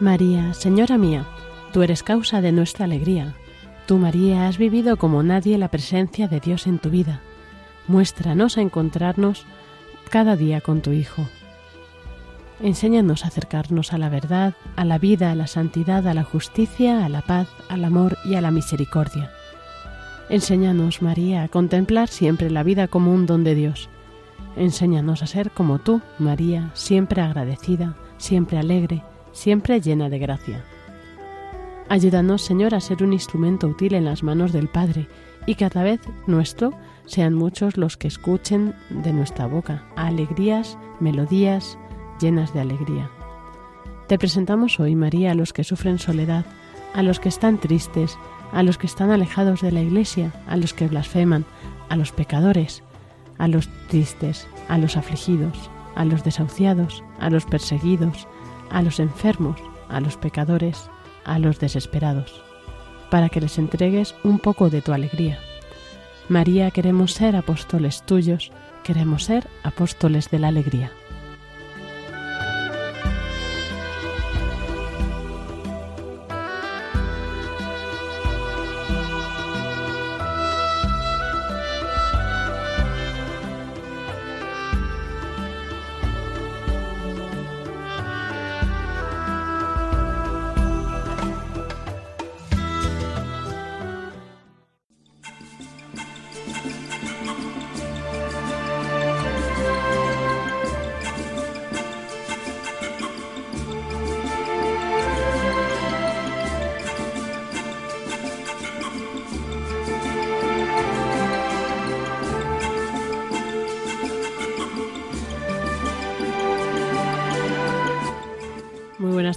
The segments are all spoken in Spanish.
María, Señora mía, tú eres causa de nuestra alegría. Tú, María, has vivido como nadie la presencia de Dios en tu vida. Muéstranos a encontrarnos cada día con tu Hijo. Enséñanos a acercarnos a la verdad, a la vida, a la santidad, a la justicia, a la paz, al amor y a la misericordia. Enséñanos, María, a contemplar siempre la vida como un don de Dios. Enséñanos a ser como tú, María, siempre agradecida, siempre alegre, siempre llena de gracia. Ayúdanos, Señor, a ser un instrumento útil en las manos del Padre y que cada vez nuestro sean muchos los que escuchen de nuestra boca alegrías, melodías llenas de alegría. Te presentamos hoy, María, a los que sufren soledad, a los que están tristes, a los que están alejados de la Iglesia, a los que blasfeman, a los pecadores, a los tristes, a los afligidos, a los desahuciados, a los perseguidos, a los enfermos, a los pecadores, a los desesperados, para que les entregues un poco de tu alegría. María, queremos ser apóstoles tuyos, queremos ser apóstoles de la alegría.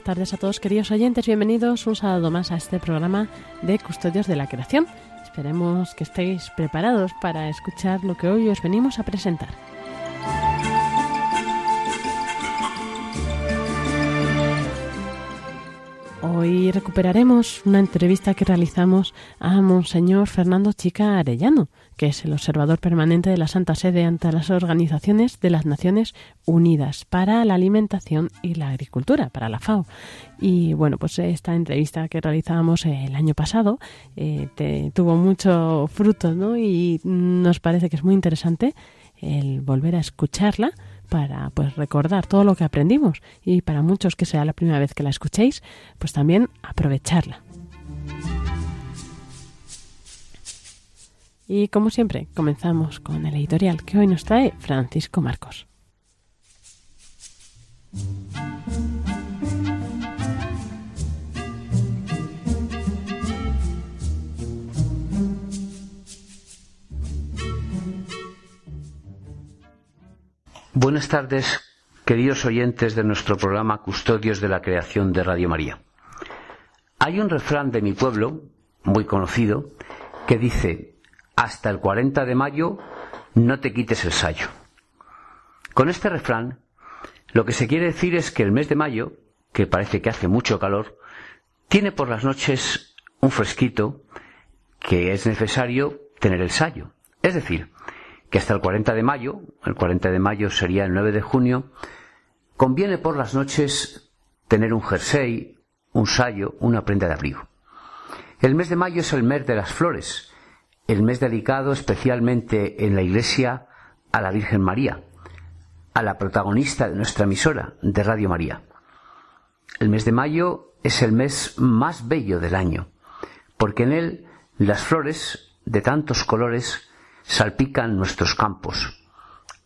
A todos queridos oyentes, bienvenidos un sábado más a este programa de Custodios de la Creación. Esperemos que estéis preparados para escuchar lo que hoy os venimos a presentar. Hoy recuperaremos una entrevista que realizamos a Monseñor Fernando Chica Arellano, que es el observador permanente de la Santa Sede ante las organizaciones de las Naciones Unidas para la Alimentación y la Agricultura, para la FAO. Y bueno, pues esta entrevista que realizábamos el año pasado eh, tuvo mucho fruto, ¿no? Y nos parece que es muy interesante el volver a escucharla para pues recordar todo lo que aprendimos y para muchos que sea la primera vez que la escuchéis, pues también aprovecharla. Y como siempre, comenzamos con el editorial que hoy nos trae Francisco Marcos. Buenas tardes, queridos oyentes de nuestro programa Custodios de la Creación de Radio María. Hay un refrán de mi pueblo, muy conocido, que dice, hasta el 40 de mayo no te quites el sayo. Con este refrán, lo que se quiere decir es que el mes de mayo, que parece que hace mucho calor, tiene por las noches un fresquito que es necesario tener el sayo. Es decir, que hasta el 40 de mayo, el 40 de mayo sería el 9 de junio, conviene por las noches tener un jersey, un sayo, una prenda de abrigo. El mes de mayo es el mes de las flores, el mes dedicado especialmente en la Iglesia a la Virgen María, a la protagonista de nuestra emisora, de Radio María. El mes de mayo es el mes más bello del año, porque en él las flores de tantos colores salpican nuestros campos.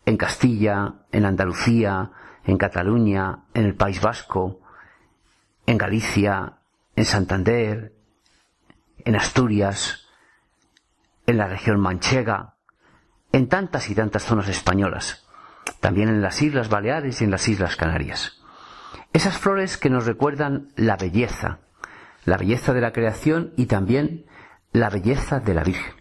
En Castilla, en Andalucía, en Cataluña, en el País Vasco, en Galicia, en Santander, en Asturias, en la región manchega, en tantas y tantas zonas españolas, también en las Islas Baleares y en las Islas Canarias. Esas flores que nos recuerdan la belleza, la belleza de la creación y también la belleza de la Virgen.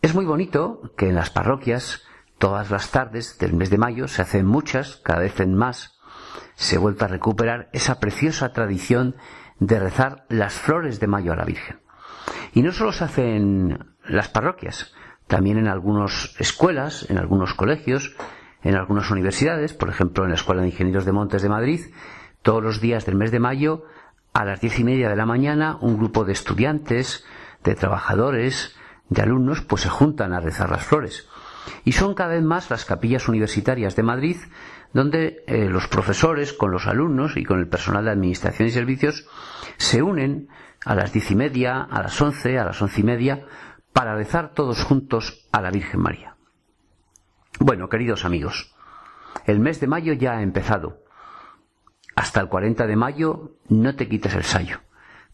Es muy bonito que en las parroquias, todas las tardes del mes de mayo, se hacen muchas, cada vez en más, se vuelve a recuperar esa preciosa tradición de rezar las flores de mayo a la Virgen. Y no solo se hace en las parroquias, también en algunas escuelas, en algunos colegios, en algunas universidades, por ejemplo en la Escuela de Ingenieros de Montes de Madrid, todos los días del mes de mayo, a las diez y media de la mañana, un grupo de estudiantes, de trabajadores, de alumnos pues se juntan a rezar las flores. Y son cada vez más las capillas universitarias de Madrid donde eh, los profesores con los alumnos y con el personal de administración y servicios se unen a las diez y media, a las once, a las once y media, para rezar todos juntos a la Virgen María. Bueno, queridos amigos, el mes de mayo ya ha empezado. Hasta el 40 de mayo no te quites el sayo.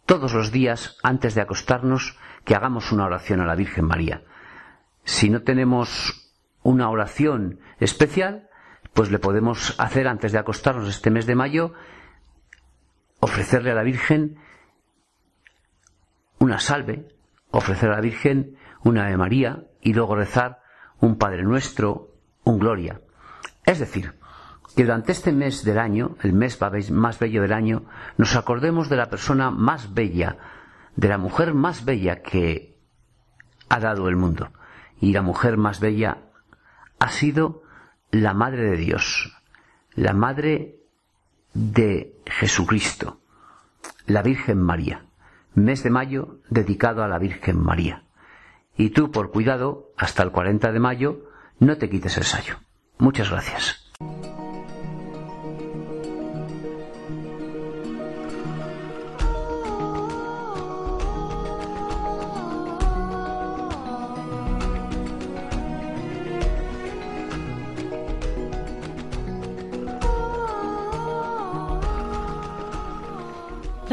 Todos los días, antes de acostarnos, que hagamos una oración a la Virgen María. Si no tenemos una oración especial, pues le podemos hacer antes de acostarnos este mes de mayo, ofrecerle a la Virgen una salve, ofrecer a la Virgen una Ave María y luego rezar un Padre Nuestro, un Gloria. Es decir, que durante este mes del año, el mes más bello del año, nos acordemos de la persona más bella, de la mujer más bella que ha dado el mundo. Y la mujer más bella ha sido la Madre de Dios, la Madre de Jesucristo, la Virgen María. Mes de mayo dedicado a la Virgen María. Y tú, por cuidado, hasta el 40 de mayo, no te quites el sayo. Muchas gracias.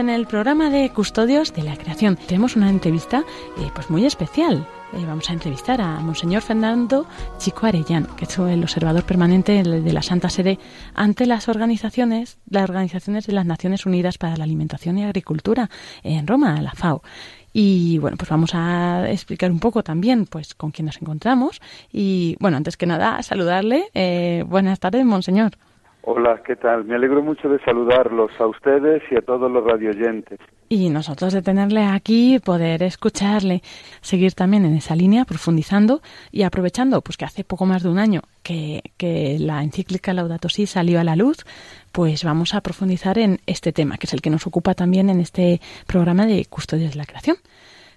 En el programa de Custodios de la Creación. Tenemos una entrevista eh, pues muy especial. Eh, vamos a entrevistar a Monseñor Fernando Chico Arellán, que es el observador permanente de la Santa Sede ante las organizaciones, las organizaciones de las Naciones Unidas para la Alimentación y Agricultura en Roma, la FAO. Y bueno, pues vamos a explicar un poco también pues con quién nos encontramos. Y bueno, antes que nada, saludarle. Eh, buenas tardes, Monseñor. Hola, ¿qué tal? Me alegro mucho de saludarlos a ustedes y a todos los radioyentes. Y nosotros de tenerle aquí, poder escucharle, seguir también en esa línea, profundizando y aprovechando, pues que hace poco más de un año que, que la encíclica Laudato Si salió a la luz, pues vamos a profundizar en este tema, que es el que nos ocupa también en este programa de Custodios de la Creación.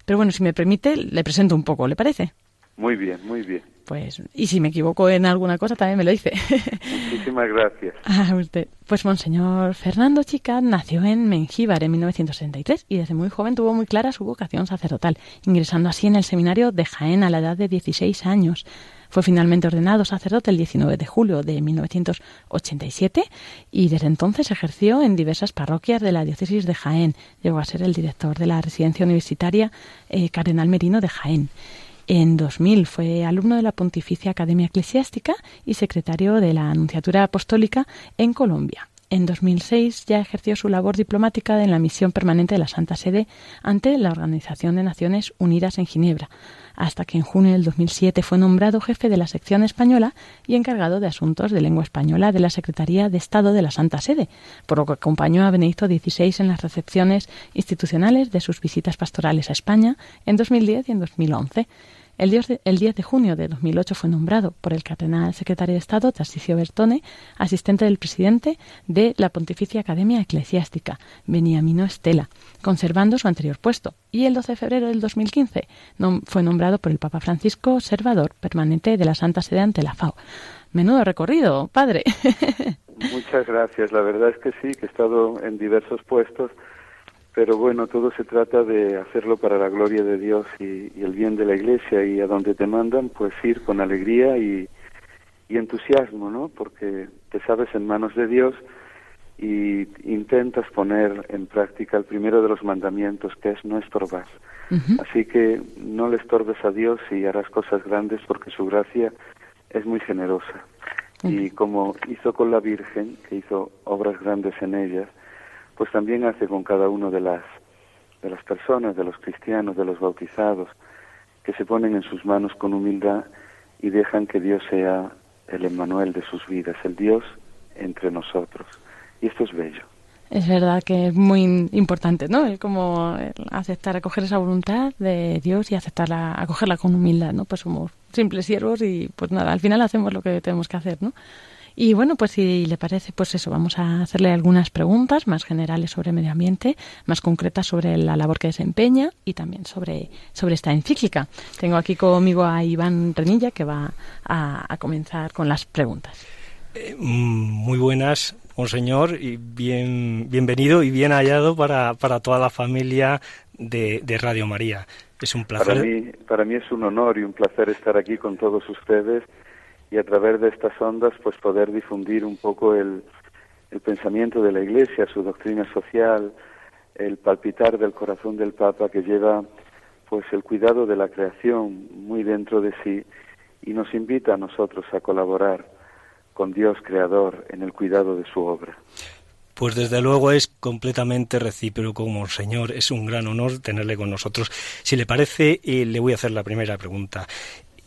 Pero bueno, si me permite, le presento un poco, ¿le parece? Muy bien, muy bien. Pues, y si me equivoco en alguna cosa, también me lo dice. Muchísimas gracias. A usted. Pues Monseñor Fernando Chica nació en Mengíbar en 1963 y desde muy joven tuvo muy clara su vocación sacerdotal, ingresando así en el seminario de Jaén a la edad de 16 años. Fue finalmente ordenado sacerdote el 19 de julio de 1987 y desde entonces ejerció en diversas parroquias de la diócesis de Jaén. Llegó a ser el director de la residencia universitaria eh, Cardenal Merino de Jaén En 2000 fue alumno de la Pontificia Academia Eclesiástica y secretario de la Anunciatura Apostólica en Colombia. En 2006 ya ejerció su labor diplomática en la misión permanente de la Santa Sede ante la Organización de Naciones Unidas en Ginebra, hasta que en junio del 2007 fue nombrado jefe de la sección española y encargado de asuntos de lengua española de la Secretaría de Estado de la Santa Sede, por lo que acompañó a Benedicto XVI en las recepciones institucionales de sus visitas pastorales a España en 2010 y en 2011. El 10, de, el 10 de junio de 2008 fue nombrado por el cardenal secretario de Estado Tarcisio Bertone asistente del presidente de la Pontificia Academia Eclesiástica, Beniamino Estela, conservando su anterior puesto. Y el 12 de febrero del 2015 fue nombrado por el Papa Francisco observador permanente de la Santa Sede ante la FAO. Menudo recorrido, padre. Muchas gracias. La verdad es que sí, que he estado en diversos puestos pero bueno, todo se trata de hacerlo para la gloria de Dios y, el bien de la Iglesia y a donde te mandan, pues ir con alegría y, entusiasmo, ¿no? Porque te sabes en manos de Dios y intentas poner en práctica el primero de los mandamientos, que es no estorbar. Así que no le estorbes a Dios y harás cosas grandes porque su gracia es muy generosa. Y como hizo con la Virgen, que hizo obras grandes en ellas, pues también hace con cada uno de las de las personas, de los cristianos, de los bautizados, que se ponen en sus manos con humildad y dejan que Dios sea el Emmanuel de sus vidas, el Dios entre nosotros. Y esto es bello. Es verdad que es muy importante, ¿no? Es como aceptar, acoger esa voluntad de Dios y aceptarla, acogerla con humildad, ¿no? Pues somos simples siervos y pues nada, al final hacemos lo que tenemos que hacer, ¿no? Y bueno, pues si le parece, pues eso, vamos a hacerle algunas preguntas más generales sobre medio ambiente, más concretas sobre la labor que desempeña y también sobre, sobre esta encíclica. Tengo aquí conmigo a Iván Renilla que va a, comenzar con las preguntas. Eh, muy buenas, monseñor, y bien, bienvenido y bien hallado para, para toda la familia de, de Radio María. Es un placer. Para mí, para mí es un honor y un placer estar aquí con todos ustedes y a través de estas ondas pues poder difundir un poco el, el pensamiento de la Iglesia, su doctrina social, el palpitar del corazón del Papa que lleva pues el cuidado de la creación muy dentro de sí y nos invita a nosotros a colaborar con Dios creador en el cuidado de su obra. Pues desde luego es completamente recíproco, Monseñor. Es un gran honor tenerle con nosotros. Si le parece, eh, le voy a hacer la primera pregunta.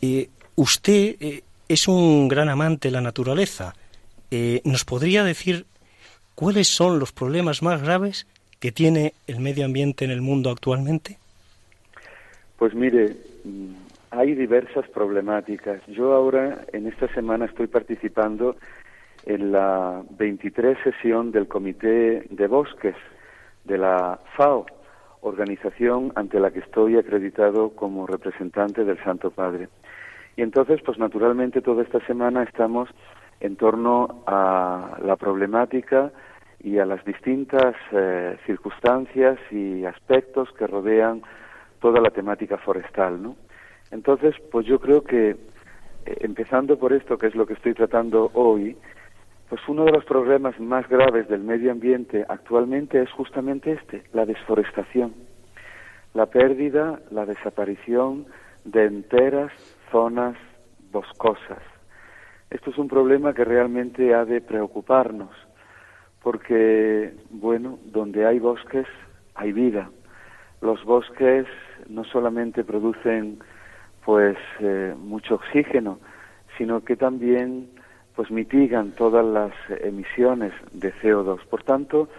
Eh, usted eh, es un gran amante de la naturaleza. Eh, ¿Nos podría decir cuáles son los problemas más graves que tiene el medio ambiente en el mundo actualmente? Pues mire, mm, hay diversas problemáticas. Yo ahora, en esta semana, estoy participando en la 23 sesión del Comité de Bosques de la FAO, organización ante la que estoy acreditado como representante del Santo Padre. Y entonces, pues naturalmente toda esta semana estamos en torno a la problemática y a las distintas eh, circunstancias y aspectos que rodean toda la temática forestal, ¿no? Entonces, pues yo creo que eh, empezando por esto, que es lo que estoy tratando hoy, pues uno de los problemas más graves del medio ambiente actualmente es justamente este, la desforestación, la pérdida, la desaparición de enteras zonas boscosas. Esto es un problema que realmente ha de preocuparnos, porque, bueno, donde hay bosques hay vida. Los bosques no solamente producen pues eh, mucho oxígeno, sino que también pues mitigan todas las emisiones de CO2. Por tanto,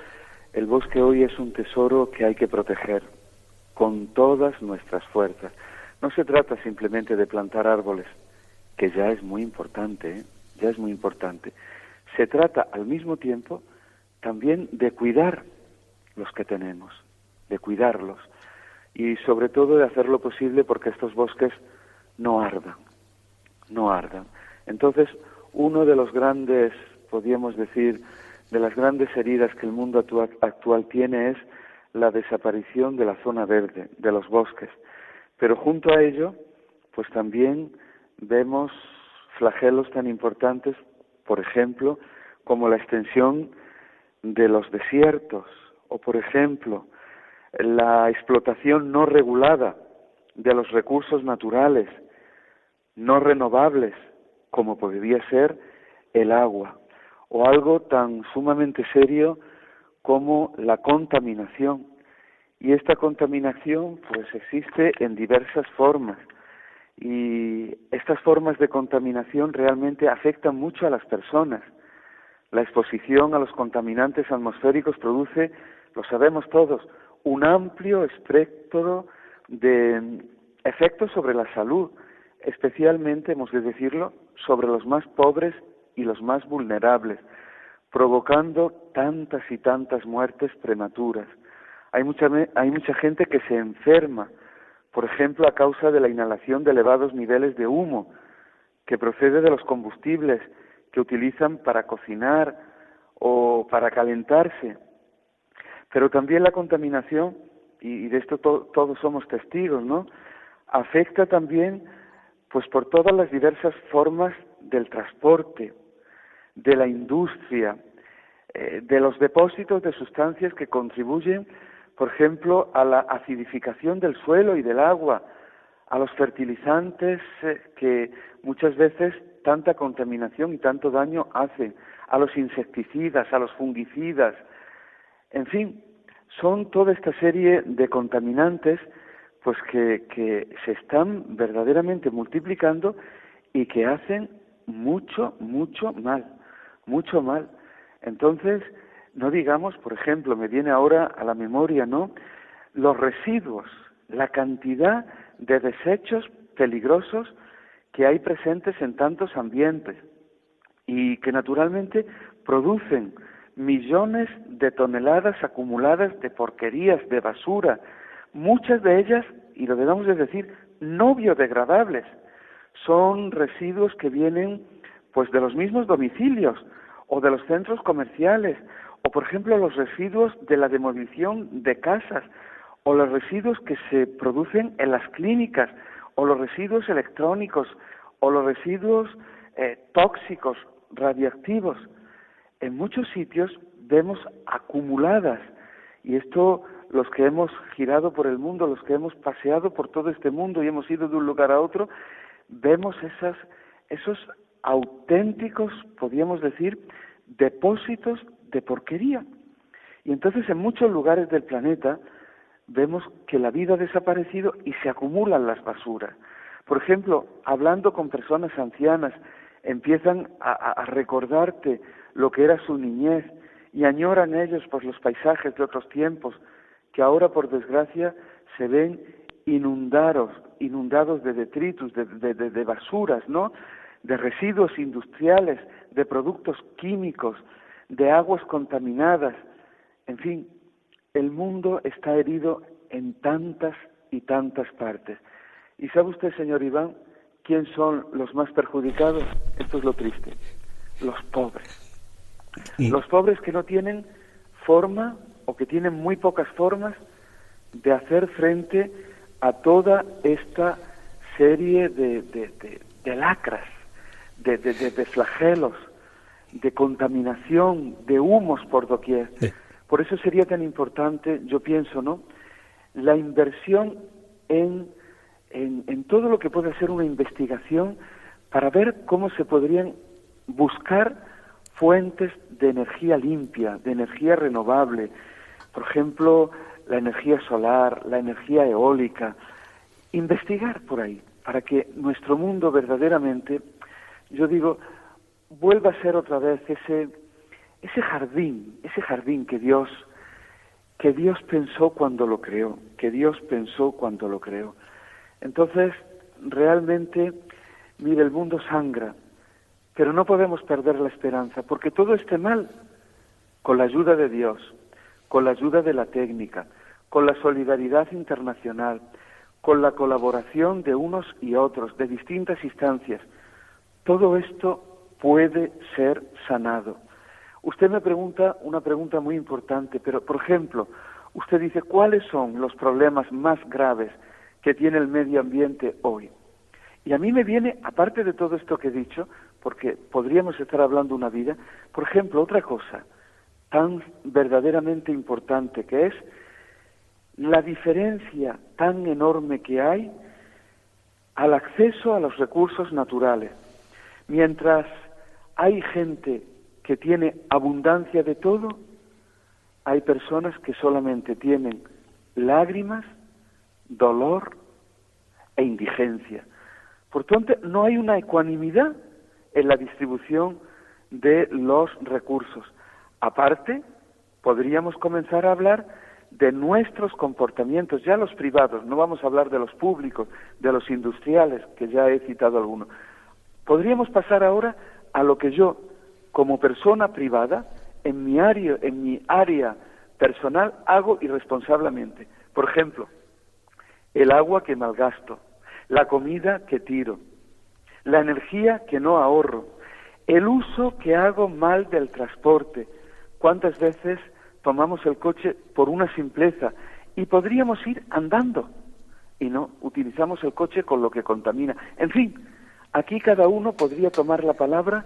el bosque hoy es un tesoro que hay que proteger con todas nuestras fuerzas. No se trata simplemente de plantar árboles, que ya es muy importante, ¿eh? ya es muy importante. Se trata al mismo tiempo también de cuidar los que tenemos, de cuidarlos y sobre todo de hacer lo posible porque estos bosques no ardan, no ardan. Entonces, uno de los grandes, podríamos decir, de las grandes heridas que el mundo actual, tiene es la desaparición de la zona verde, de los bosques. Pero junto a ello, pues también vemos flagelos tan importantes, por ejemplo, como la extensión de los desiertos o, por ejemplo, la explotación no regulada de los recursos naturales no renovables como podría ser el agua o algo tan sumamente serio como la contaminación. Y esta contaminación pues existe en diversas formas y estas formas de contaminación realmente afectan mucho a las personas. La exposición a los contaminantes atmosféricos produce, lo sabemos todos, un amplio espectro de efectos sobre la salud, especialmente, hemos de decirlo, sobre los más pobres y los más vulnerables, provocando tantas y tantas muertes prematuras. Hay mucha, hay mucha gente que se enferma, por ejemplo, a causa de la inhalación de elevados niveles de humo que procede de los combustibles que utilizan para cocinar o para calentarse. Pero también la contaminación, y, de esto todos somos testigos, ¿no? Afecta también, pues, por todas las diversas formas del transporte, de la industria, eh, de los depósitos de sustancias que contribuyen, por ejemplo, a la acidificación del suelo y del agua, a los fertilizantes eh, que muchas veces tanta contaminación y tanto daño hacen, a los insecticidas, a los fungicidas, en fin, son toda esta serie de contaminantes pues que, que se están verdaderamente multiplicando y que hacen mucho, mucho mal, mucho mal. Entonces, no digamos, por ejemplo, me viene ahora a la memoria, ¿no? Los residuos, la cantidad de desechos peligrosos que hay presentes en tantos ambientes y que naturalmente producen millones de toneladas acumuladas de porquerías, de basura, muchas de ellas, y lo debemos de decir, no biodegradables, son residuos que vienen pues de los mismos domicilios o de los centros comerciales o por ejemplo los residuos de la demolición de casas o los residuos que se producen en las clínicas o los residuos electrónicos o los residuos eh, tóxicos radiactivos. En muchos sitios vemos acumuladas y esto los que hemos girado por el mundo, los que hemos paseado por todo este mundo y hemos ido de un lugar a otro, vemos esas, esos auténticos, podríamos decir, depósitos de porquería. Y entonces en muchos lugares del planeta vemos que la vida ha desaparecido y se acumulan las basuras. Por ejemplo, hablando con personas ancianas, empiezan a, recordarte lo que era su niñez y añoran ellos por los paisajes de otros tiempos que ahora por desgracia se ven inundados, inundados de detritus, de, de basuras, ¿no? De residuos industriales, de productos químicos, de aguas contaminadas, en fin, el mundo está herido en tantas y tantas partes. ¿Y sabe usted, señor Iván, quién son los más perjudicados? Esto es lo triste. Los pobres. Los pobres que no tienen forma o que tienen muy pocas formas de hacer frente a toda esta serie de, de lacras, de, flagelos, de contaminación, de humos por doquier. Por eso sería tan importante, yo pienso, ¿no? La inversión en, en, en todo lo que puede ser una investigación para ver cómo se podrían buscar fuentes de energía limpia, de energía renovable, por ejemplo, la energía solar, la energía eólica, investigar por ahí, para que nuestro mundo verdaderamente, yo digo, vuelva a ser otra vez ese, ese jardín, ese jardín que Dios, que Dios pensó cuando lo creó, que Dios pensó cuando lo creó. Entonces, realmente, mire, el mundo sangra, pero no podemos perder la esperanza, porque todo este mal, con la ayuda de Dios, con la ayuda de la técnica, con la solidaridad internacional, con la colaboración de unos y otros, de distintas instancias, todo esto puede ser sanado. Usted me pregunta una pregunta muy importante, pero por ejemplo, usted dice, ¿cuáles son los problemas más graves que tiene el medio ambiente hoy? Y a mí me viene, aparte de todo esto que he dicho, porque podríamos estar hablando una vida, por ejemplo, otra cosa tan verdaderamente importante que es la diferencia tan enorme que hay al acceso a los recursos naturales. Mientras hay gente que tiene abundancia de todo, hay personas que solamente tienen lágrimas, dolor e indigencia. Por tanto, no hay una ecuanimidad en la distribución de los recursos. Aparte, podríamos comenzar a hablar de nuestros comportamientos, ya los privados, no vamos a hablar de los públicos, de los industriales, que ya he citado algunos. Podríamos pasar ahora a lo que yo, como persona privada, en mi área, en mi área personal, hago irresponsablemente. Por ejemplo, el agua que malgasto, la comida que tiro, la energía que no ahorro, el uso que hago mal del transporte. ¿Cuántas veces tomamos el coche por una simpleza y podríamos ir andando y no utilizamos el coche con lo que contamina? En fin, aquí cada uno podría tomar la palabra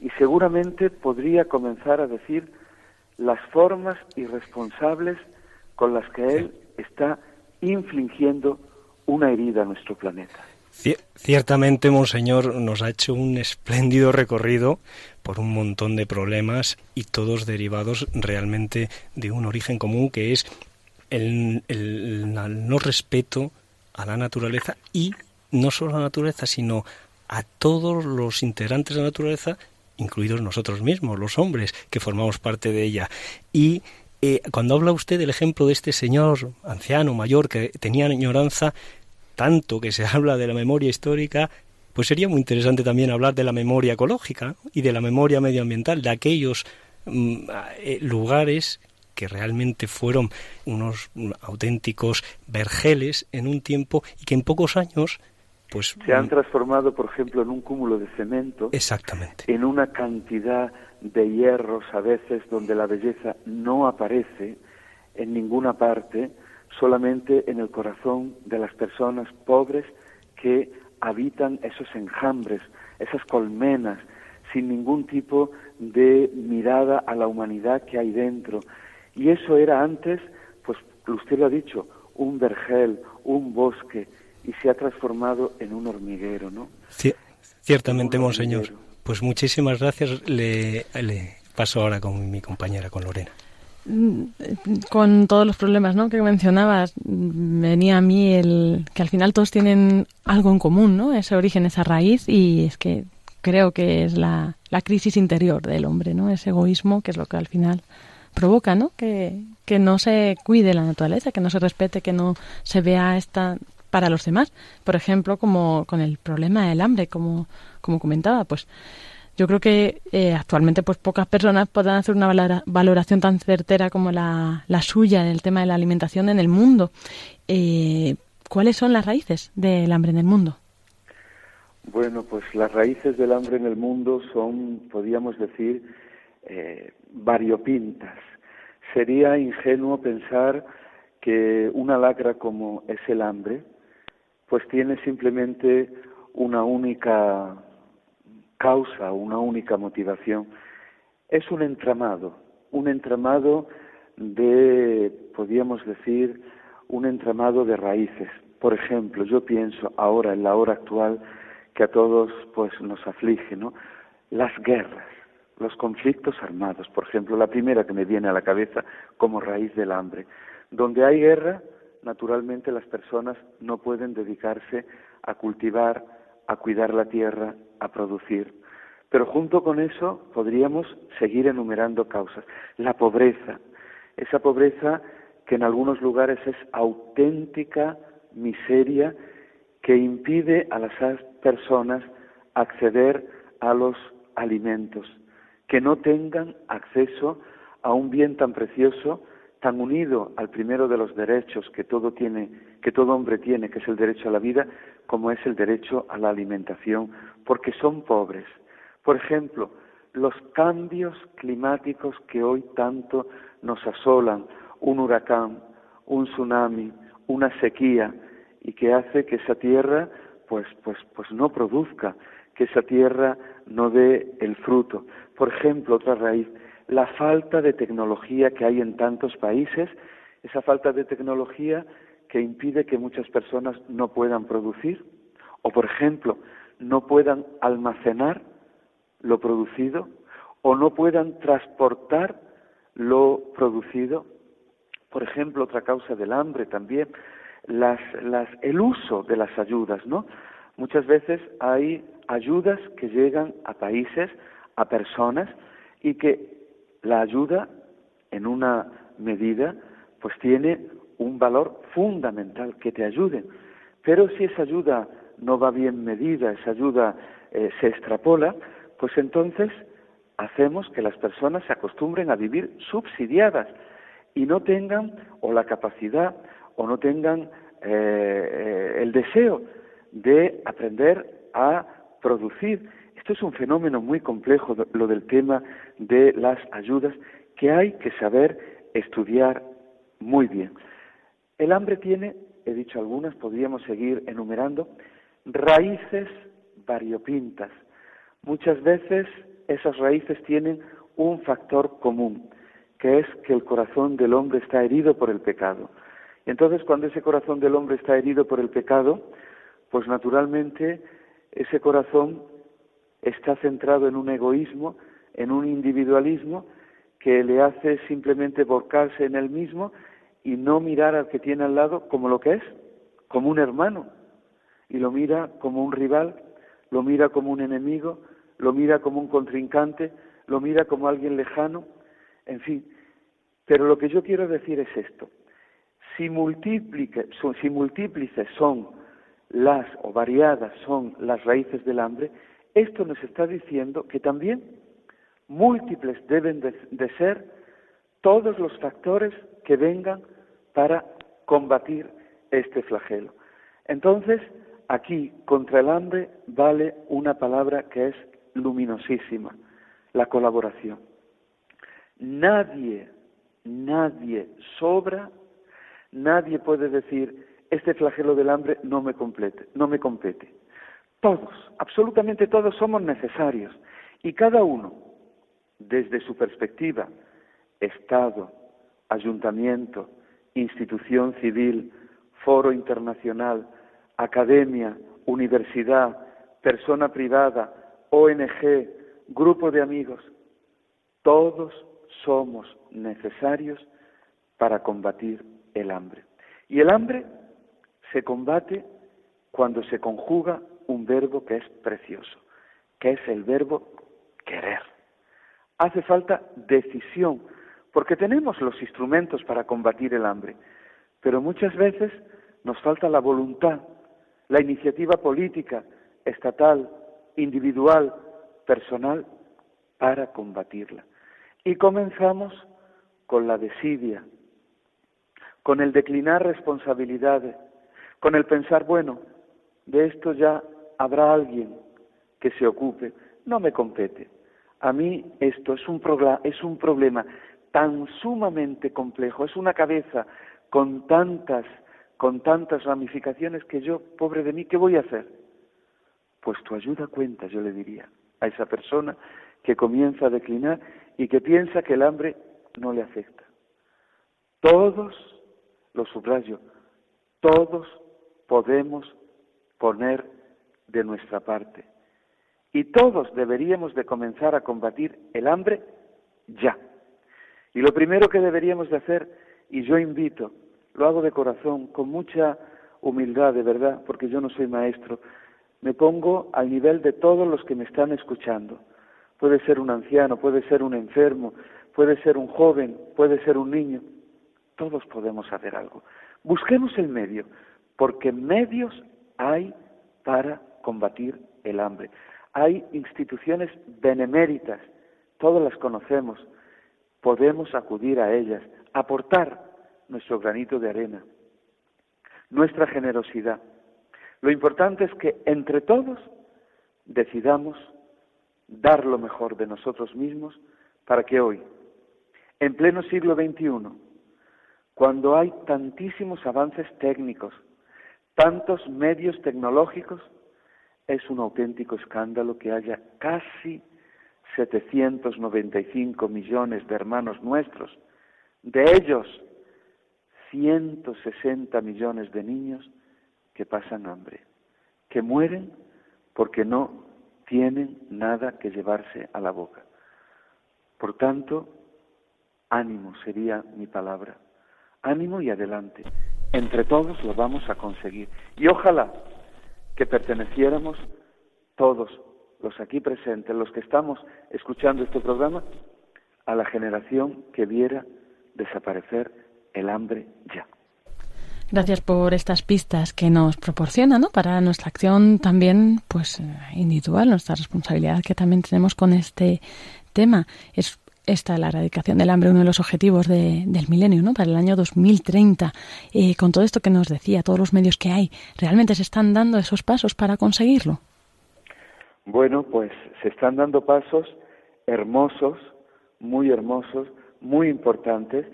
y seguramente podría comenzar a decir las formas irresponsables con las que él está infligiendo una herida a nuestro planeta. Ciertamente, Monseñor, nos ha hecho un espléndido recorrido por un montón de problemas y todos derivados realmente de un origen común que es el, el no respeto a la naturaleza y no solo a la naturaleza, sino a todos los integrantes de la naturaleza, incluidos nosotros mismos, los hombres, que formamos parte de ella. Y eh, cuando habla usted del ejemplo de este señor anciano, mayor, que tenía añoranza, tanto que se habla de la memoria histórica, pues sería muy interesante también hablar de la memoria ecológica y de la memoria medioambiental, de aquellos mm, eh, lugares que realmente fueron unos auténticos vergeles en un tiempo y que en pocos años pues se han mm, transformado, por ejemplo, en un cúmulo de cemento, exactamente, en una cantidad de hierros a veces donde la belleza no aparece en ninguna parte, solamente en el corazón de las personas pobres que habitan esos enjambres, esas colmenas, sin ningún tipo de mirada a la humanidad que hay dentro. Y eso era antes, pues usted lo ha dicho, un vergel, un bosque, y se ha transformado en un hormiguero, ¿no? ciertamente, monseñor. Pues muchísimas gracias. Le, le paso ahora con mi compañera, con Lorena con todos los problemas ¿no? que mencionabas, venía a mí el que al final todos tienen algo en común, ¿no? ese origen, esa raíz, y es que creo que es la, la crisis interior del hombre, ¿no? ese egoísmo que es lo que al final provoca ¿no? que, que no se cuide la naturaleza, que no se respete, que no se vea esta para los demás. Por ejemplo, como con el problema del hambre, como, como comentaba, pues yo creo que eh, actualmente pues pocas personas podrán hacer una valoración tan certera como la, suya en el tema de la alimentación en el mundo. Eh, ¿Cuáles son las raíces del hambre en el mundo? Bueno, pues las raíces del hambre en el mundo son, podríamos decir, eh, variopintas. Sería ingenuo pensar que una lacra como es el hambre, pues tiene simplemente una única causa, una única motivación. Es un entramado, un entramado de, podríamos decir, un entramado de raíces. Por ejemplo, yo pienso ahora, en la hora actual, que a todos pues nos aflige, ¿no? Las guerras, los conflictos armados, por ejemplo, la primera que me viene a la cabeza como raíz del hambre. Donde hay guerra, naturalmente las personas no pueden dedicarse a cultivar, a cuidar la tierra, a producir. Pero junto con eso podríamos seguir enumerando causas. La pobreza, esa pobreza que en algunos lugares es auténtica miseria que impide a las personas acceder a los alimentos, que no tengan acceso a un bien tan precioso, tan unido al primero de los derechos que todo tiene, que todo hombre tiene, que es el derecho a la vida, como es el derecho a la alimentación, porque son pobres. Por ejemplo, los cambios climáticos que hoy tanto nos asolan, un huracán, un tsunami, una sequía, y que hace que esa tierra pues, pues, pues no produzca, que esa tierra no dé el fruto. Por ejemplo, otra raíz, la falta de tecnología que hay en tantos países, esa falta de tecnología que impide que muchas personas no puedan producir, o por ejemplo, no puedan almacenar lo producido o no puedan transportar lo producido. Por ejemplo, otra causa del hambre también, las, las, el uso de las ayudas, ¿no? Muchas veces hay ayudas que llegan a países, a personas, y que la ayuda, en una medida, pues tiene un valor fundamental, que te ayuden. Pero si esa ayuda no va bien medida, esa ayuda eh, se extrapola, pues entonces hacemos que las personas se acostumbren a vivir subsidiadas y no tengan o la capacidad o no tengan eh, eh, el deseo de aprender a producir. Es un fenómeno muy complejo, lo del tema de las ayudas, que hay que saber estudiar muy bien. El hambre tiene, he dicho algunas, podríamos seguir enumerando, raíces variopintas. Muchas veces esas raíces tienen un factor común, que es que el corazón del hombre está herido por el pecado. Y entonces cuando ese corazón del hombre está herido por el pecado, pues naturalmente ese corazón está centrado en un egoísmo, en un individualismo que le hace simplemente volcarse en él mismo y no mirar al que tiene al lado como lo que es, como un hermano, y lo mira como un rival, lo mira como un enemigo, lo mira como un contrincante, lo mira como alguien lejano, en fin. Pero lo que yo quiero decir es esto. Si, si múltiples son las o variadas son las raíces del hambre, esto nos está diciendo que también múltiples deben de ser todos los factores que vengan para combatir este flagelo. Entonces, aquí contra el hambre vale una palabra que es luminosísima, la colaboración. Nadie, nadie sobra, nadie puede decir, este flagelo del hambre no me complete, no me compete. Todos, absolutamente todos somos necesarios y cada uno, desde su perspectiva, Estado, ayuntamiento, institución civil, foro internacional, academia, universidad, persona privada, ONG, grupo de amigos, todos somos necesarios para combatir el hambre. Y el hambre se combate cuando se conjuga un verbo que es precioso, que es el verbo querer. Hace falta decisión, porque tenemos los instrumentos para combatir el hambre, pero muchas veces nos falta la voluntad, la iniciativa política, estatal, individual, personal, para combatirla. Y comenzamos con la desidia, con el declinar responsabilidades, con el pensar, bueno, de esto ya habrá alguien que se ocupe, no me compete. A mí esto es un, es un problema tan sumamente complejo, es una cabeza con tantas, con tantas ramificaciones que yo, pobre de mí, ¿qué voy a hacer? Pues tu ayuda cuenta, yo le diría, a esa persona que comienza a declinar y que piensa que el hambre no le afecta. Todos, lo subrayo, todos podemos poner de nuestra parte. Y todos deberíamos de comenzar a combatir el hambre ya. Y lo primero que deberíamos de hacer, y yo invito, lo hago de corazón, con mucha humildad, de verdad, porque yo no soy maestro, me pongo al nivel de todos los que me están escuchando. Puede ser un anciano, puede ser un enfermo, puede ser un joven, puede ser un niño. Todos podemos hacer algo. Busquemos el medio porque medios hay para combatir el hambre. Hay instituciones beneméritas, todas las conocemos, podemos acudir a ellas, aportar nuestro granito de arena, nuestra generosidad. Lo importante es que entre todos decidamos dar lo mejor de nosotros mismos para que hoy, en pleno siglo XXI, cuando hay tantísimos avances técnicos, tantos medios tecnológicos, es un auténtico escándalo que haya casi 795 millones de hermanos nuestros, de ellos 160 millones de niños que pasan hambre. que mueren porque no tienen nada que llevarse a la boca. Por tanto, ánimo sería mi palabra. Ánimo y adelante. Entre todos lo vamos a conseguir. Y ojalá que perteneciéramos todos los aquí presentes, los que estamos escuchando este programa, a la generación que viera desaparecer el hambre ya. Gracias por estas pistas que nos proporciona, ¿no? Para nuestra acción también, pues, eh, individual, nuestra responsabilidad que también tenemos con este tema. Esta la erradicación del hambre, uno de los objetivos del milenio, ¿no? Para el año 2030. Eh, con todo esto que nos decía, todos los medios que hay, ¿realmente se están dando esos pasos para conseguirlo? Bueno, pues se están dando pasos hermosos, muy hermosos, muy importantes.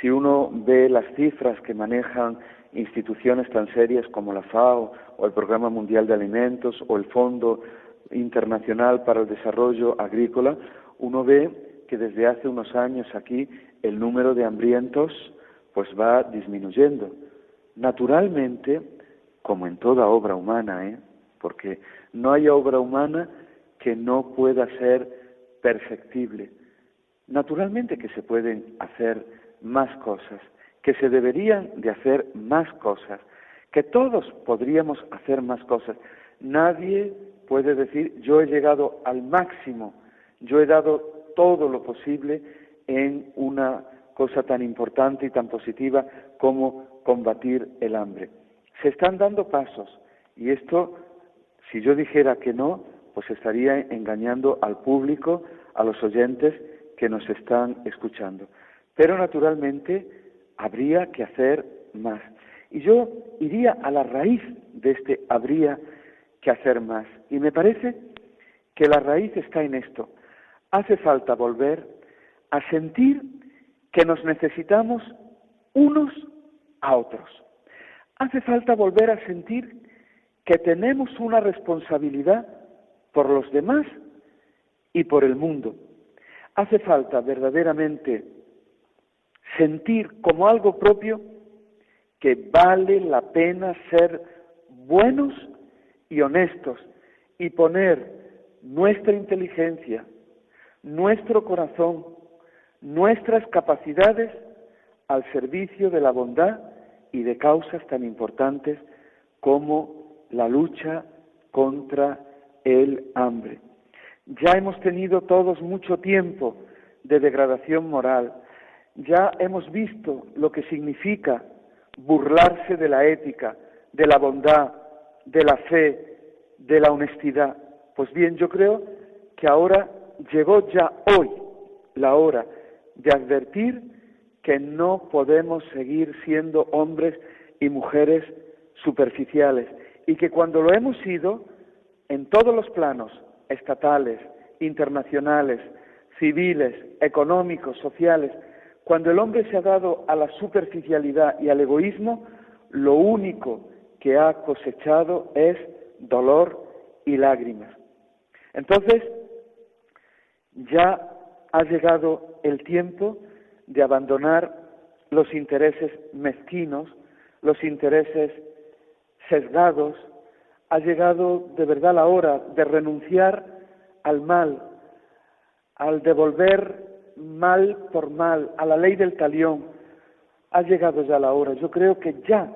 Si uno ve las cifras que manejan instituciones tan serias como la FAO o el Programa Mundial de Alimentos o el Fondo Internacional para el Desarrollo Agrícola, uno ve que desde hace unos años aquí el número de hambrientos pues va disminuyendo. Naturalmente, como en toda obra humana, ¿eh? porque no hay obra humana que no pueda ser perfectible. Naturalmente que se pueden hacer más cosas, que se deberían de hacer más cosas, que todos podríamos hacer más cosas. Nadie puede decir yo he llegado al máximo, yo he dado todo lo posible en una cosa tan importante y tan positiva como combatir el hambre. Se están dando pasos y esto, si yo dijera que no, pues estaría engañando al público, a los oyentes que nos están escuchando. Pero naturalmente habría que hacer más. Y yo iría a la raíz de este habría que hacer más. Y me parece que la raíz está en esto. Hace falta volver a sentir que nos necesitamos unos a otros. Hace falta volver a sentir que tenemos una responsabilidad por los demás y por el mundo. Hace falta verdaderamente sentir como algo propio que vale la pena ser buenos y honestos y poner nuestra inteligencia, nuestro corazón, nuestras capacidades al servicio de la bondad y de causas tan importantes como la lucha contra el hambre. Ya hemos tenido todos mucho tiempo de degradación moral, ya hemos visto lo que significa burlarse de la ética, de la bondad, de la fe, de la honestidad. Pues bien, yo creo que ahora llegó ya hoy la hora de advertir que no podemos seguir siendo hombres y mujeres superficiales y que cuando lo hemos sido, en todos los planos, estatales, internacionales, civiles, económicos, sociales, cuando el hombre se ha dado a la superficialidad y al egoísmo, lo único que ha cosechado es dolor y lágrimas. Entonces, ya ha llegado el tiempo de abandonar los intereses mezquinos, los intereses sesgados, ha llegado de verdad la hora de renunciar al mal, al devolver mal por mal, a la ley del talión. Ha llegado ya la hora, yo creo que ya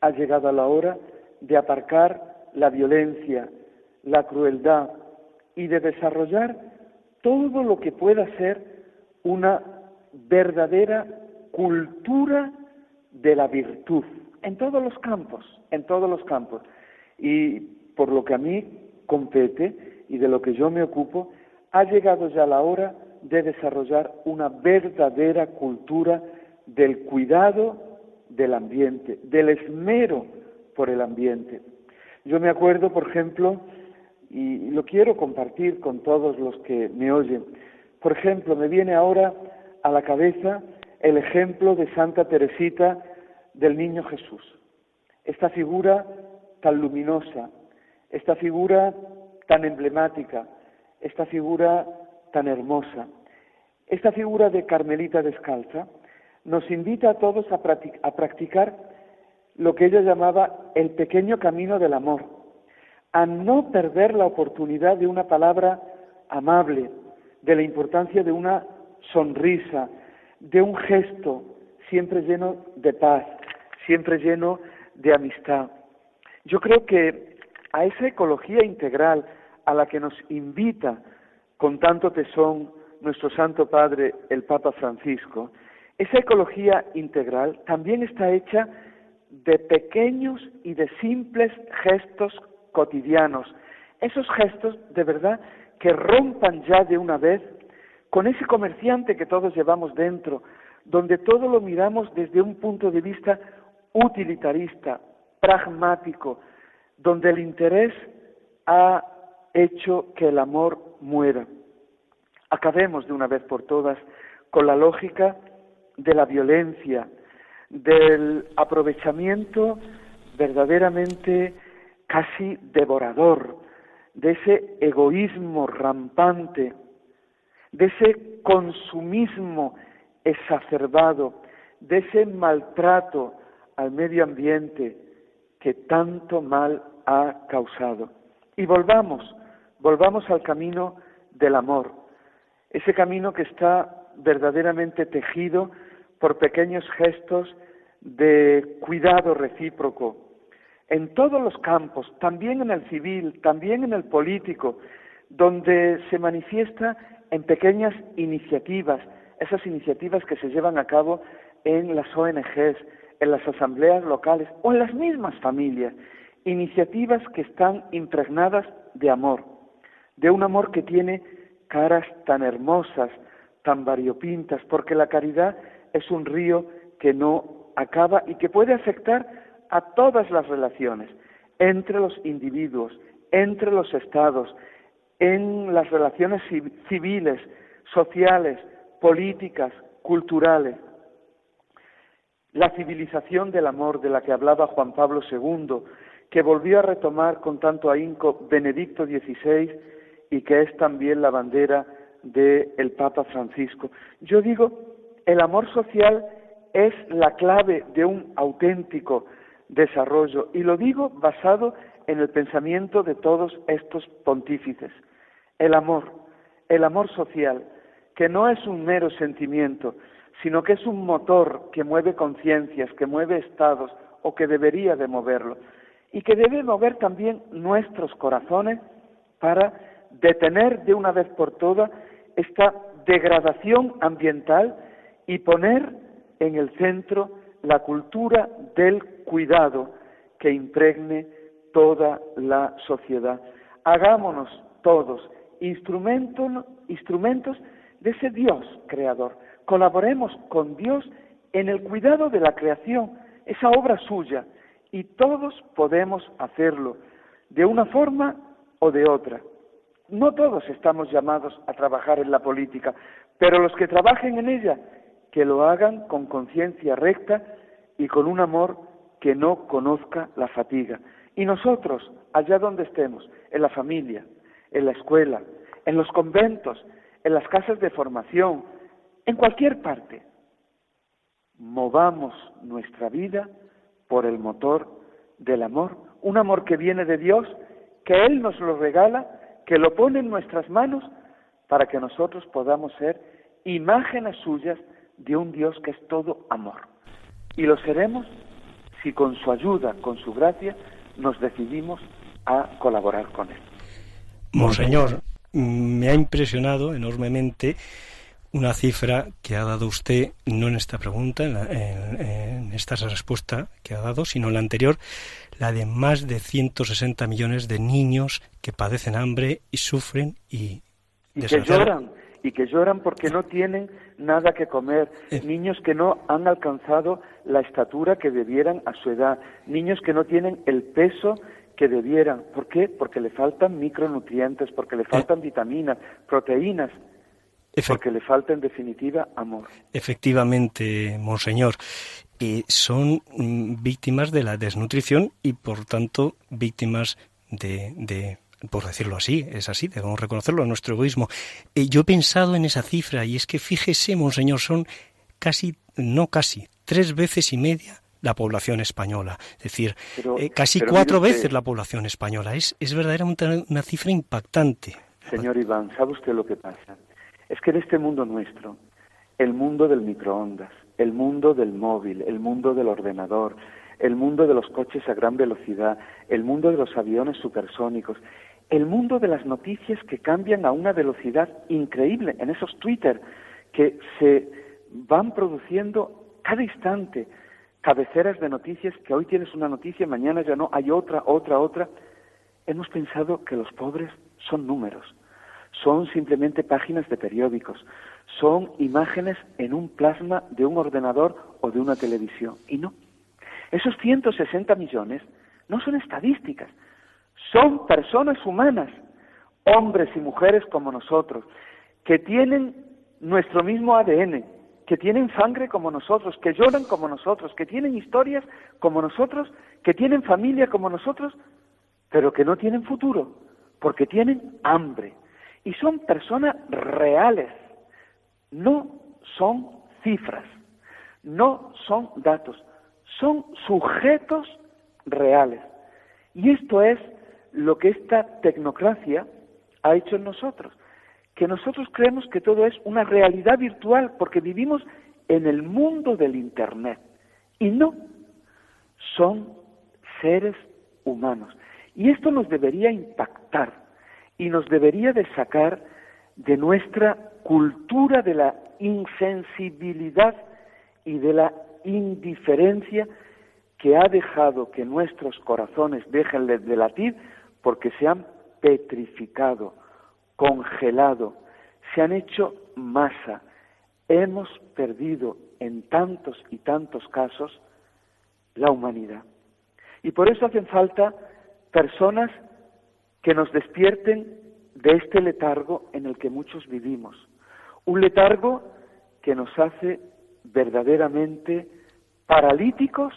ha llegado la hora de aparcar la violencia, la crueldad y de desarrollar todo lo que pueda ser una verdadera cultura de la virtud en todos los campos, en todos los campos. Y por lo que a mí compete y de lo que yo me ocupo, ha llegado ya la hora de desarrollar una verdadera cultura del cuidado del ambiente, del esmero por el ambiente. Yo me acuerdo, por ejemplo, y lo quiero compartir con todos los que me oyen, por ejemplo, me viene ahora a la cabeza el ejemplo de Santa Teresita del Niño Jesús. Esta figura tan luminosa, esta figura tan emblemática, esta figura tan hermosa. Esta figura de Carmelita descalza nos invita a todos a, practicar lo que ella llamaba el pequeño camino del amor, a no perder la oportunidad de una palabra amable, de la importancia de una sonrisa, de un gesto siempre lleno de paz, siempre lleno de amistad. Yo creo que a esa ecología integral a la que nos invita con tanto tesón nuestro Santo Padre, el Papa Francisco, esa ecología integral también está hecha de pequeños y de simples gestos cotidianos, esos gestos de verdad que rompan ya de una vez con ese comerciante que todos llevamos dentro, donde todo lo miramos desde un punto de vista utilitarista, pragmático, donde el interés ha hecho que el amor muera. Acabemos de una vez por todas con la lógica de la violencia, del aprovechamiento verdaderamente casi devorador, de ese egoísmo rampante, de ese consumismo exacerbado, de ese maltrato al medio ambiente que tanto mal ha causado. Y volvamos, volvamos al camino del amor, ese camino que está verdaderamente tejido por pequeños gestos de cuidado recíproco en todos los campos, también en el civil, también en el político, donde se manifiesta en pequeñas iniciativas, esas iniciativas que se llevan a cabo en las ONGs, en las asambleas locales o en las mismas familias, iniciativas que están impregnadas de amor, de un amor que tiene caras tan hermosas, tan variopintas, porque la caridad es un río que no acaba y que puede afectar a todas las relaciones, entre los individuos, entre los estados, en las relaciones civiles, sociales, políticas, culturales. La civilización del amor de la que hablaba Juan Pablo II, que volvió a retomar con tanto ahínco Benedicto XVI y que es también la bandera del Papa Francisco. Yo digo, el amor social es la clave de un auténtico desarrollo y lo digo basado en el pensamiento de todos estos pontífices. El amor, el amor social, que no es un mero sentimiento, sino que es un motor que mueve conciencias, que mueve estados o que debería de moverlo y que debe mover también nuestros corazones para detener de una vez por todas esta degradación ambiental y poner en el centro la cultura del cuidado que impregne toda la sociedad. Hagámonos todos instrumentos, de ese Dios creador. Colaboremos con Dios en el cuidado de la creación, esa obra suya, y todos podemos hacerlo de una forma o de otra. No todos estamos llamados a trabajar en la política, pero los que trabajen en ella, que lo hagan con conciencia recta y con un amor que no conozca la fatiga. Y nosotros, allá donde estemos, en la familia, en la escuela, en los conventos, en las casas de formación, en cualquier parte, movamos nuestra vida por el motor del amor, un amor que viene de Dios, que Él nos lo regala que lo pone en nuestras manos para que nosotros podamos ser imágenes suyas de un Dios que es todo amor. Y lo seremos si con su ayuda, con su gracia, nos decidimos a colaborar con Él. Monseñor, me ha impresionado enormemente una cifra que ha dado usted, no en esta pregunta, en, esta respuesta que ha dado, sino en la anterior, la de más de 160 millones de niños que padecen hambre y sufren y, y que lloran y que lloran porque no tienen nada que comer, eh. niños que no han alcanzado la estatura que debieran a su edad, niños que no tienen el peso que debieran. ¿Por qué? Porque le faltan micronutrientes, porque le eh. faltan vitaminas, proteínas, porque le falta en definitiva amor. Efectivamente, monseñor son mm, víctimas de la desnutrición y por tanto víctimas de, de por decirlo así, es así, debemos reconocerlo, nuestro egoísmo. Eh, yo he pensado en esa cifra y es que fíjese, monseñor, son casi, no casi, tres veces y media la población española. Es decir, eh, casi cuatro veces la población española. Es, es verdaderamente una cifra impactante. Señor Iván, ¿sabe usted lo que pasa? Es que en este mundo nuestro, el mundo del microondas, el mundo del móvil, el mundo del ordenador, el mundo de los coches a gran velocidad, el mundo de los aviones supersónicos, el mundo de las noticias que cambian a una velocidad increíble en esos Twitter que se van produciendo cada instante cabeceras de noticias que hoy tienes una noticia, mañana ya no, hay otra, otra, otra. Hemos pensado que los pobres son números, son simplemente páginas de periódicos, son imágenes en un plasma de un ordenador o de una televisión. Y no, esos 160 millones no son estadísticas, son personas humanas, hombres y mujeres como nosotros, que tienen nuestro mismo ADN, que tienen sangre como nosotros, que lloran como nosotros, que tienen historias como nosotros, que tienen familia como nosotros, pero que no tienen futuro, porque tienen hambre. Y son personas reales, no son cifras, no son datos, son sujetos reales. Y esto es lo que esta tecnocracia ha hecho en nosotros que nosotros creemos que todo es una realidad virtual porque vivimos en el mundo del Internet. Y no, son seres humanos. Y esto nos debería impactar y nos debería de sacar de nuestra cultura de la insensibilidad y de la indiferencia que ha dejado que nuestros corazones dejen de latir porque se han petrificado congelado, se han hecho masa. Hemos perdido en tantos y tantos casos la humanidad. Y por eso hacen falta personas que nos despierten de este letargo en el que muchos vivimos. Un letargo que nos hace verdaderamente paralíticos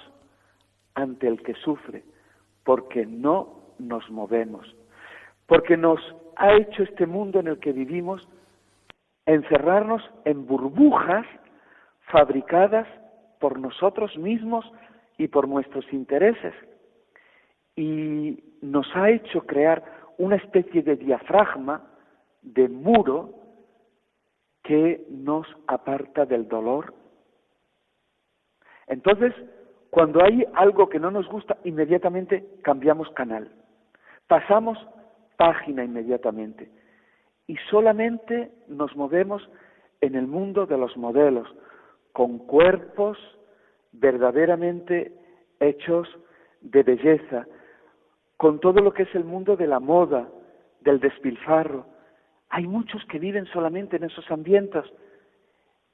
ante el que sufre, porque no nos movemos, porque nos ha hecho este mundo en el que vivimos encerrarnos en burbujas fabricadas por nosotros mismos y por nuestros intereses. Y nos ha hecho crear una especie de diafragma, de muro, que nos aparta del dolor. Entonces, cuando hay algo que no nos gusta, inmediatamente cambiamos canal. Pasamos página inmediatamente. Y solamente nos movemos en el mundo de los modelos, con cuerpos verdaderamente hechos de belleza, con todo lo que es el mundo de la moda, del despilfarro. Hay muchos que viven solamente en esos ambientes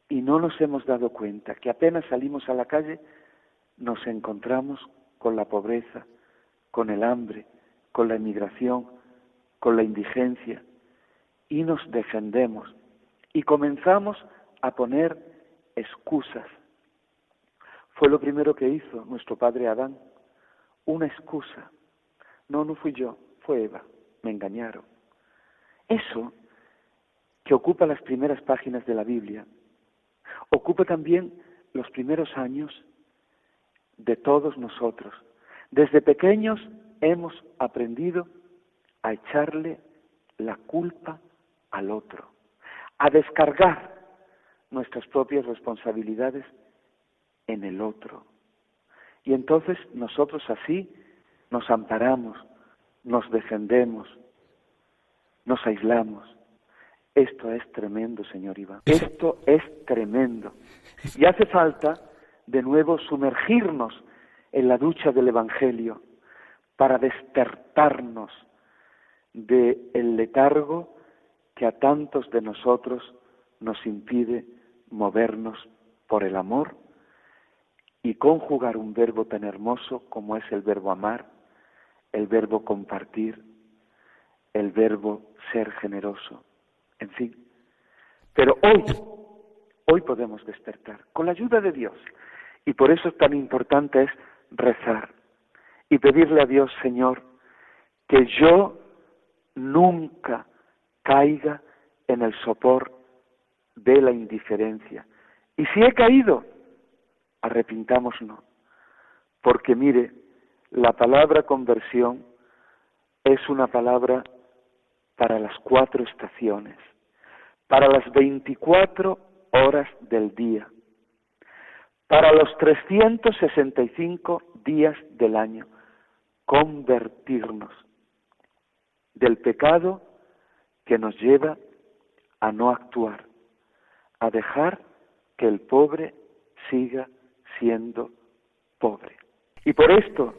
y no nos hemos dado cuenta que apenas salimos a la calle nos encontramos con la pobreza, con el hambre, con la inmigración, con la indigencia y nos defendemos y comenzamos a poner excusas. Fue lo primero que hizo nuestro padre Adán, una excusa. No, no fui yo, fue Eva, me engañaron. Eso que ocupa las primeras páginas de la Biblia, ocupa también los primeros años de todos nosotros. Desde pequeños hemos aprendido a echarle la culpa al otro, a descargar nuestras propias responsabilidades en el otro. Y entonces nosotros así nos amparamos, nos defendemos, nos aislamos. Esto es tremendo, señor Iván. Esto es tremendo. Y hace falta de nuevo sumergirnos en la ducha del Evangelio para despertarnos del el letargo que a tantos de nosotros nos impide movernos por el amor y conjugar un verbo tan hermoso como es el verbo amar, el verbo compartir, el verbo ser generoso, en fin. Pero hoy, hoy podemos despertar con la ayuda de Dios. Y por eso tan importante es rezar y pedirle a Dios, Señor, que yo nunca caiga en el sopor de la indiferencia. Y si he caído, arrepintámonos, Porque mire, la palabra conversión es una palabra para las cuatro estaciones, para las 24 horas del día, para los 365 días del año, convertirnos del pecado que nos lleva a no actuar, a dejar que el pobre siga siendo pobre. Y por esto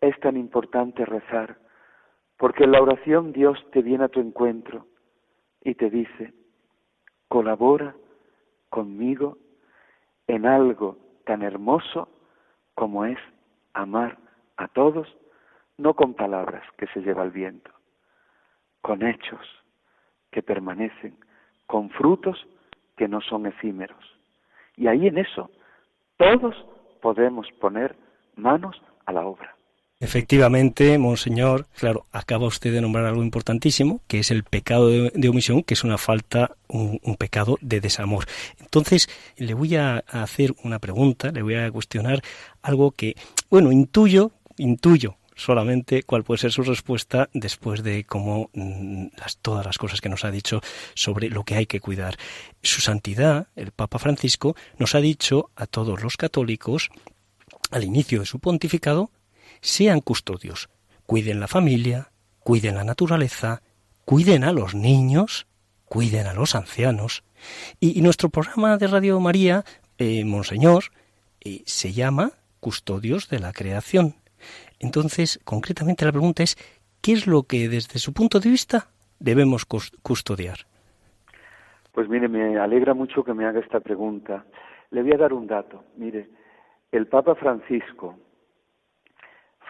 es tan importante rezar, porque en la oración Dios te viene a tu encuentro y te dice, colabora conmigo en algo tan hermoso como es amar a todos, no con palabras que se lleva el viento, con hechos que permanecen, con frutos que no son efímeros. Y ahí en eso todos podemos poner manos a la obra. Efectivamente, Monseñor, claro, acaba usted de nombrar algo importantísimo, que es el pecado de, omisión, que es una falta, un, pecado de desamor. Entonces, le voy a hacer una pregunta, le voy a cuestionar algo que, bueno, intuyo, intuyo solamente cuál puede ser su respuesta después de cómo mm, todas las cosas que nos ha dicho sobre lo que hay que cuidar. Su santidad, el Papa Francisco, nos ha dicho a todos los católicos, al inicio de su pontificado, sean custodios, cuiden la familia, cuiden la naturaleza, cuiden a los niños, cuiden a los ancianos. Y, nuestro programa de Radio María, eh, Monseñor, eh, se llama Custodios de la Creación. Entonces, concretamente la pregunta es, ¿qué es lo que desde su punto de vista debemos custodiar? Pues mire, me alegra mucho que me haga esta pregunta. Le voy a dar un dato. Mire, el Papa Francisco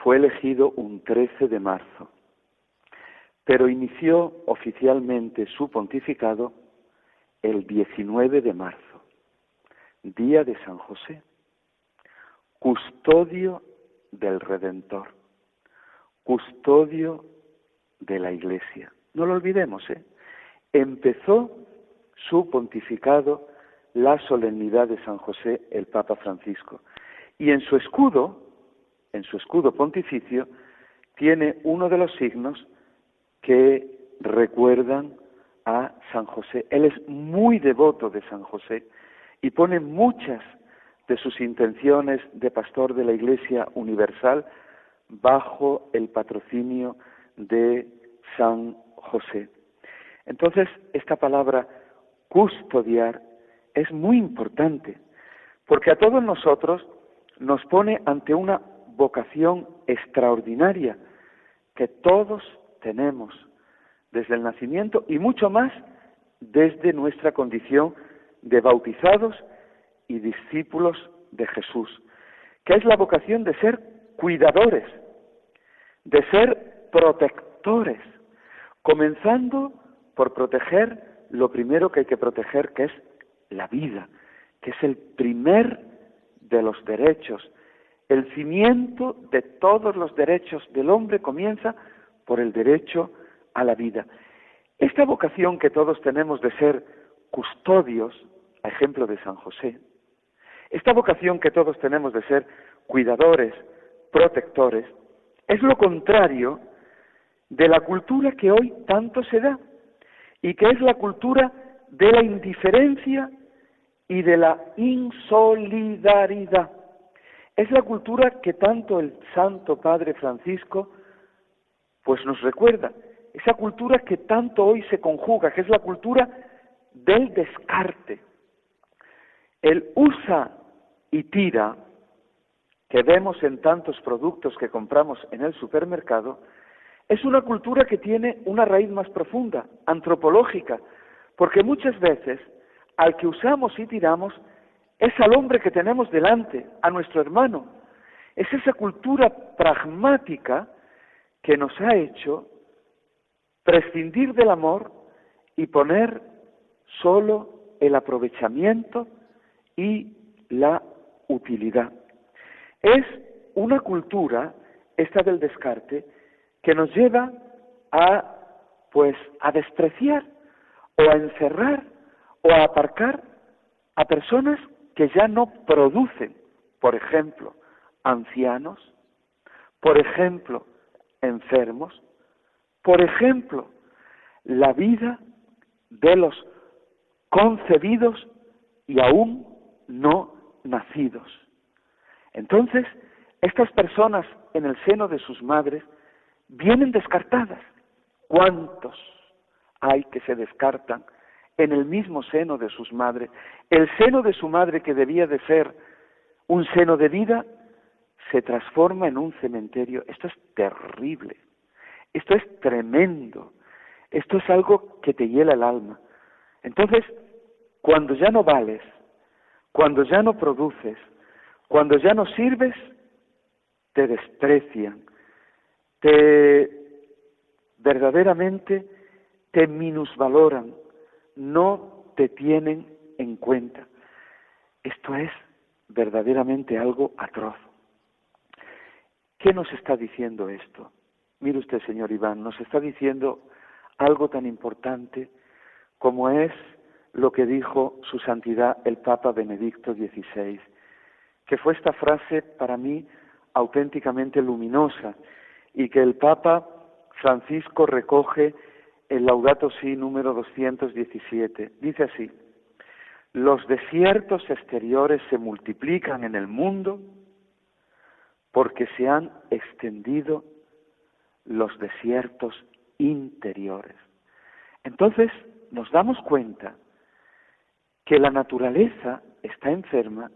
fue elegido un 13 de marzo, pero inició oficialmente su pontificado el 19 de marzo, día de San José, custodio del Redentor, custodio de la Iglesia. No lo olvidemos, ¿eh? Empezó su pontificado la solemnidad de San José el Papa Francisco. Y en su escudo, en su escudo pontificio, tiene uno de los signos que recuerdan a San José. Él es muy devoto de San José y pone muchas de sus intenciones de pastor de la Iglesia Universal bajo el patrocinio de San José. Entonces, esta palabra custodiar es muy importante, porque a todos nosotros nos pone ante una vocación extraordinaria que todos tenemos desde el nacimiento y mucho más desde nuestra condición de bautizados y discípulos de Jesús, que es la vocación de ser cuidadores, de ser protectores, comenzando por proteger lo primero que hay que proteger, que es la vida, que es el primer de los derechos. El cimiento de todos los derechos del hombre comienza por el derecho a la vida. Esta vocación que todos tenemos de ser custodios, a ejemplo de San José, esta vocación que todos tenemos de ser cuidadores, protectores, es lo contrario de la cultura que hoy tanto se da y que es la cultura de la indiferencia y de la insolidaridad. Es la cultura que tanto el Santo Padre Francisco pues nos recuerda, esa cultura que tanto hoy se conjuga, que es la cultura del descarte. El usa y tira que vemos en tantos productos que compramos en el supermercado es una cultura que tiene una raíz más profunda, antropológica, porque muchas veces al que usamos y tiramos es al hombre que tenemos delante, a nuestro hermano. Es esa cultura pragmática que nos ha hecho prescindir del amor y poner solo el aprovechamiento y la utilidad. Es una cultura, esta del descarte, que nos lleva a, pues, a despreciar o a encerrar o a aparcar a personas que ya no producen, por ejemplo, ancianos, por ejemplo, enfermos, por ejemplo, la vida de los concebidos y aún no nacidos. Entonces, estas personas en el seno de sus madres vienen descartadas. ¿Cuántos hay que se descartan en el mismo seno de sus madres? El seno de su madre que debía de ser un seno de vida se transforma en un cementerio. Esto es terrible. Esto es tremendo. Esto es algo que te hiela el alma. Entonces, cuando ya no vales, cuando ya no produces, cuando ya no sirves, te desprecian, te verdaderamente te minusvaloran, no te tienen en cuenta. Esto es verdaderamente algo atroz. ¿Qué nos está diciendo esto? Mire usted, señor Iván, nos está diciendo algo tan importante como es lo que dijo su santidad el Papa Benedicto XVI, que fue esta frase para mí auténticamente luminosa y que el Papa Francisco recoge en Laudato Si número 217. Dice así, los desiertos exteriores se multiplican en el mundo porque se han extendido los desiertos interiores. Entonces nos damos cuenta que la naturaleza está enferma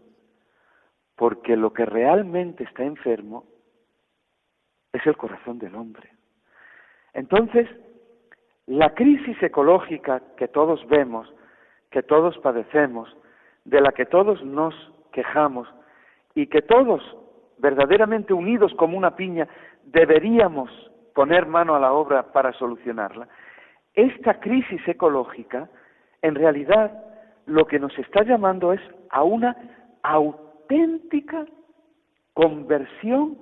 porque lo que realmente está enfermo es el corazón del hombre. Entonces, la crisis ecológica que todos vemos, que todos padecemos, de la que todos nos quejamos y que todos, verdaderamente unidos como una piña, deberíamos poner mano a la obra para solucionarla, esta crisis ecológica, en realidad, lo que nos está llamando es a una auténtica conversión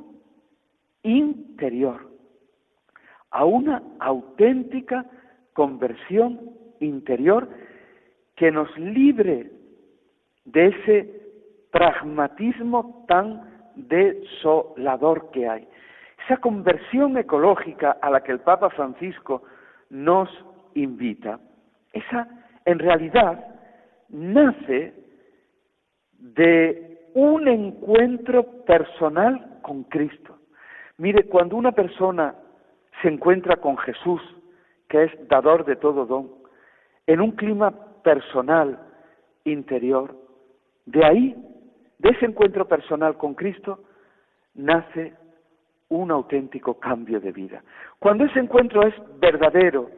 interior, a una auténtica conversión interior que nos libre de ese pragmatismo tan desolador que hay. Esa conversión ecológica a la que el Papa Francisco nos invita, esa en realidad nace de un encuentro personal con Cristo. Mire, cuando una persona se encuentra con Jesús, que es dador de todo don, en un clima personal, interior, de ahí, de ese encuentro personal con Cristo, nace un auténtico cambio de vida. Cuando ese encuentro es verdadero,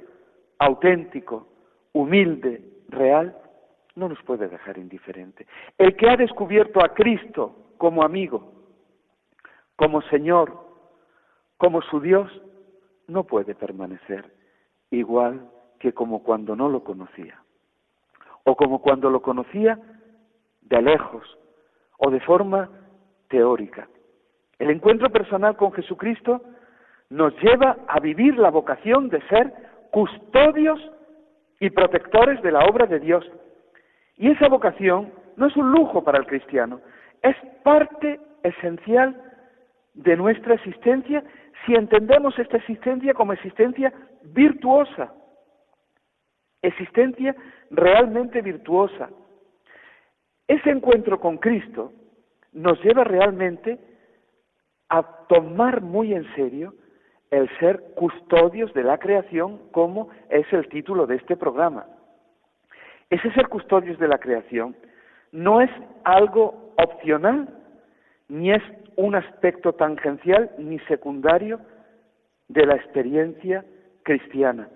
auténtico, humilde, real, no nos puede dejar indiferente. El que ha descubierto a Cristo como amigo, como Señor, como su Dios, no puede permanecer igual que como cuando no lo conocía, o como cuando lo conocía de lejos, o de forma teórica. El encuentro personal con Jesucristo nos lleva a vivir la vocación de ser custodios y protectores de la obra de Dios y esa vocación no es un lujo para el cristiano, es parte esencial de nuestra existencia si entendemos esta existencia como existencia virtuosa, existencia realmente virtuosa. Ese encuentro con Cristo nos lleva realmente a tomar muy en serio el ser custodios de la creación, como es el título de este programa. Ese ser custodios de la creación no es algo opcional, ni es un aspecto tangencial ni secundario de la experiencia cristiana.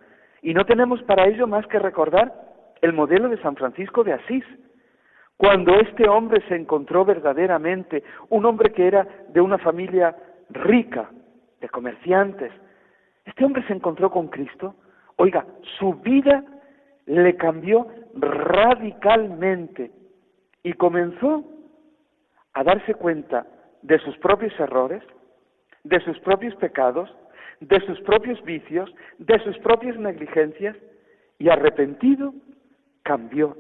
Y no tenemos para ello más que recordar el modelo de San Francisco de Asís, cuando este hombre se encontró verdaderamente, un hombre que era de una familia rica, de comerciantes, este hombre se encontró con Cristo, oiga, su vida le cambió radicalmente y comenzó a darse cuenta de sus propios errores, de sus propios pecados, de sus propios vicios, de sus propias negligencias, y arrepentido cambió.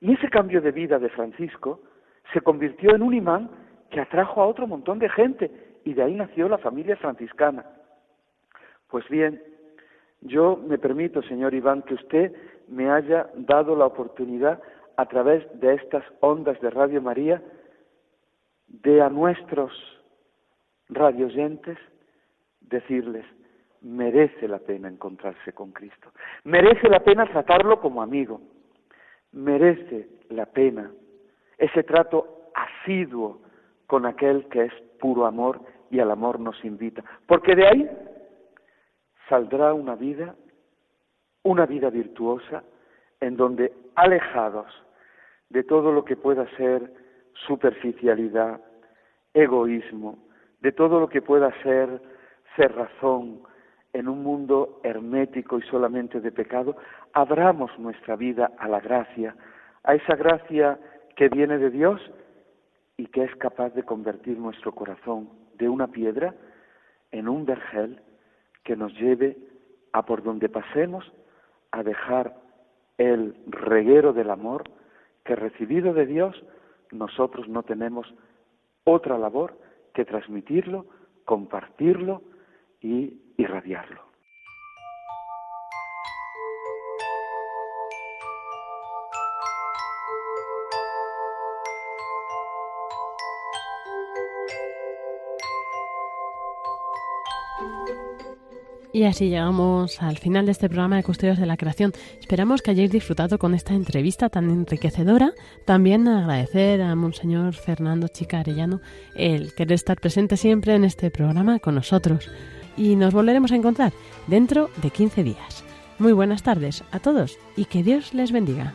Y ese cambio de vida de Francisco se convirtió en un imán que atrajo a otro montón de gente y de ahí nació la familia franciscana. Pues bien, yo me permito, señor Iván, que usted me haya dado la oportunidad a través de estas ondas de Radio María de a nuestros radioyentes decirles, merece la pena encontrarse con Cristo, merece la pena tratarlo como amigo, merece la pena ese trato asiduo con aquel que es puro amor y al amor nos invita, porque de ahí saldrá una vida, una vida virtuosa, en donde alejados de todo lo que pueda ser superficialidad, egoísmo, de todo lo que pueda ser cerrazón en un mundo hermético y solamente de pecado, abramos nuestra vida a la gracia, a esa gracia que viene de Dios y que es capaz de convertir nuestro corazón de una piedra en un vergel que nos lleve a por donde pasemos a dejar el reguero del amor que recibido de Dios nosotros no tenemos otra labor que transmitirlo, compartirlo y irradiarlo. Y así llegamos al final de este programa de Custodios de la Creación. Esperamos que hayáis disfrutado con esta entrevista tan enriquecedora. También agradecer a Monseñor Fernando Chica Arellano el querer estar presente siempre en este programa con nosotros. Y nos volveremos a encontrar dentro de 15 días. Muy buenas tardes a todos y que Dios les bendiga.